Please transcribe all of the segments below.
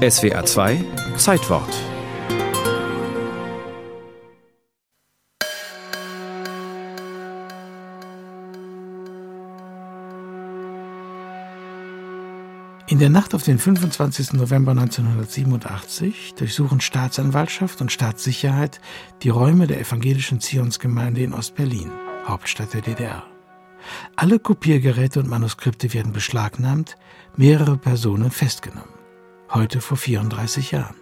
SWA 2 Zeitwort In der Nacht auf den 25. November 1987 durchsuchen Staatsanwaltschaft und Staatssicherheit die Räume der evangelischen Zionsgemeinde in Ostberlin, Hauptstadt der DDR. Alle Kopiergeräte und Manuskripte werden beschlagnahmt, mehrere Personen festgenommen. Heute vor 34 Jahren.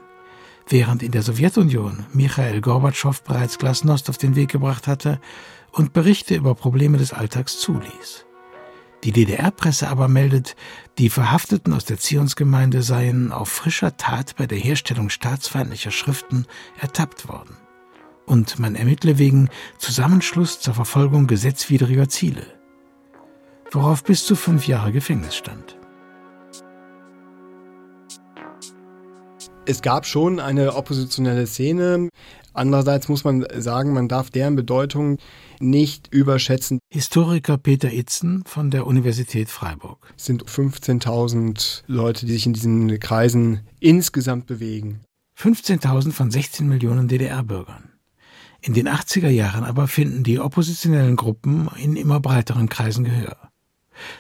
Während in der Sowjetunion Michael Gorbatschow bereits Glasnost auf den Weg gebracht hatte und Berichte über Probleme des Alltags zuließ. Die DDR-Presse aber meldet, die Verhafteten aus der Zionsgemeinde seien auf frischer Tat bei der Herstellung staatsfeindlicher Schriften ertappt worden. Und man ermittle wegen Zusammenschluss zur Verfolgung gesetzwidriger Ziele, worauf bis zu fünf Jahre Gefängnis stand. Es gab schon eine oppositionelle Szene. Andererseits muss man sagen, man darf deren Bedeutung nicht überschätzen. Historiker Peter Itzen von der Universität Freiburg. Es sind 15.000 Leute, die sich in diesen Kreisen insgesamt bewegen. 15.000 von 16 Millionen DDR-Bürgern. In den 80er Jahren aber finden die oppositionellen Gruppen in immer breiteren Kreisen Gehör.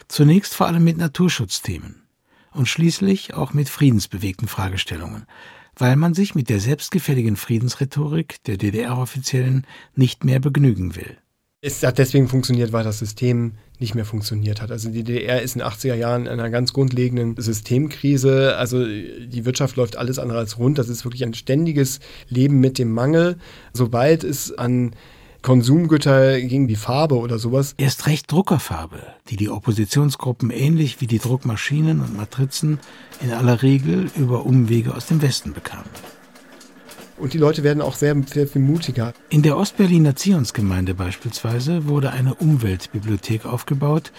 Zunächst vor allem mit Naturschutzthemen und schließlich auch mit friedensbewegten Fragestellungen, weil man sich mit der selbstgefälligen Friedensrhetorik der DDR-Offiziellen nicht mehr begnügen will. Es hat deswegen funktioniert, weil das System nicht mehr funktioniert hat. Also die DDR ist in den 80er Jahren in einer ganz grundlegenden Systemkrise. Also die Wirtschaft läuft alles andere als rund. Das ist wirklich ein ständiges Leben mit dem Mangel. Sobald es an Konsumgüter gegen die Farbe oder sowas. Erst recht Druckerfarbe, die die Oppositionsgruppen ähnlich wie die Druckmaschinen und Matrizen in aller Regel über Umwege aus dem Westen bekamen. Und die Leute werden auch sehr, sehr viel mutiger. In der Ostberliner Zionsgemeinde beispielsweise wurde eine Umweltbibliothek aufgebaut,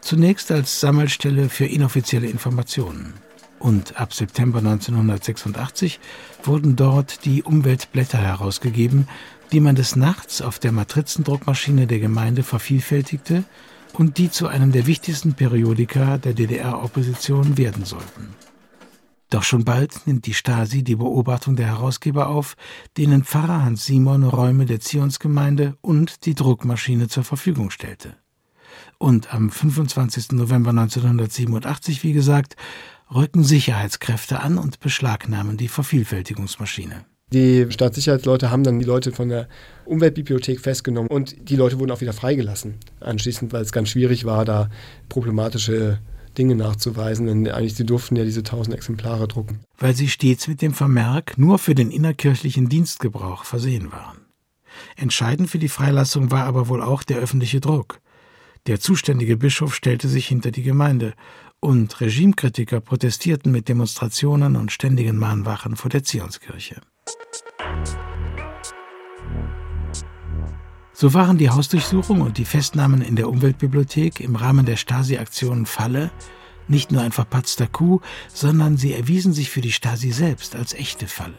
zunächst als Sammelstelle für inoffizielle Informationen. Und ab September 1986 wurden dort die Umweltblätter herausgegeben, die man des Nachts auf der Matrizendruckmaschine der Gemeinde vervielfältigte und die zu einem der wichtigsten Periodika der DDR-Opposition werden sollten. Doch schon bald nimmt die Stasi die Beobachtung der Herausgeber auf, denen Pfarrer Hans Simon Räume der Zionsgemeinde und die Druckmaschine zur Verfügung stellte. Und am 25. November 1987, wie gesagt, rücken Sicherheitskräfte an und beschlagnahmen die Vervielfältigungsmaschine. Die Staatssicherheitsleute haben dann die Leute von der Umweltbibliothek festgenommen und die Leute wurden auch wieder freigelassen. Anschließend, weil es ganz schwierig war, da problematische Dinge nachzuweisen, denn eigentlich sie durften ja diese tausend Exemplare drucken. Weil sie stets mit dem Vermerk nur für den innerkirchlichen Dienstgebrauch versehen waren. Entscheidend für die Freilassung war aber wohl auch der öffentliche Druck. Der zuständige Bischof stellte sich hinter die Gemeinde und Regimekritiker protestierten mit Demonstrationen und ständigen Mahnwachen vor der Zionskirche. So waren die Hausdurchsuchung und die Festnahmen in der Umweltbibliothek im Rahmen der Stasi-Aktion Falle nicht nur ein verpatzter Coup, sondern sie erwiesen sich für die Stasi selbst als echte Falle.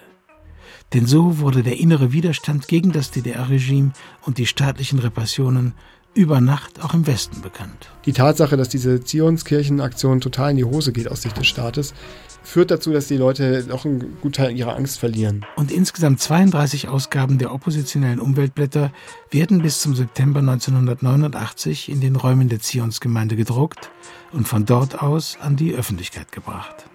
Denn so wurde der innere Widerstand gegen das DDR-Regime und die staatlichen Repressionen über Nacht auch im Westen bekannt. Die Tatsache, dass diese Zionskirchenaktion total in die Hose geht aus Sicht des Staates, führt dazu, dass die Leute noch einen guten Teil ihrer Angst verlieren. Und insgesamt 32 Ausgaben der oppositionellen Umweltblätter werden bis zum September 1989 in den Räumen der Zionsgemeinde gedruckt und von dort aus an die Öffentlichkeit gebracht.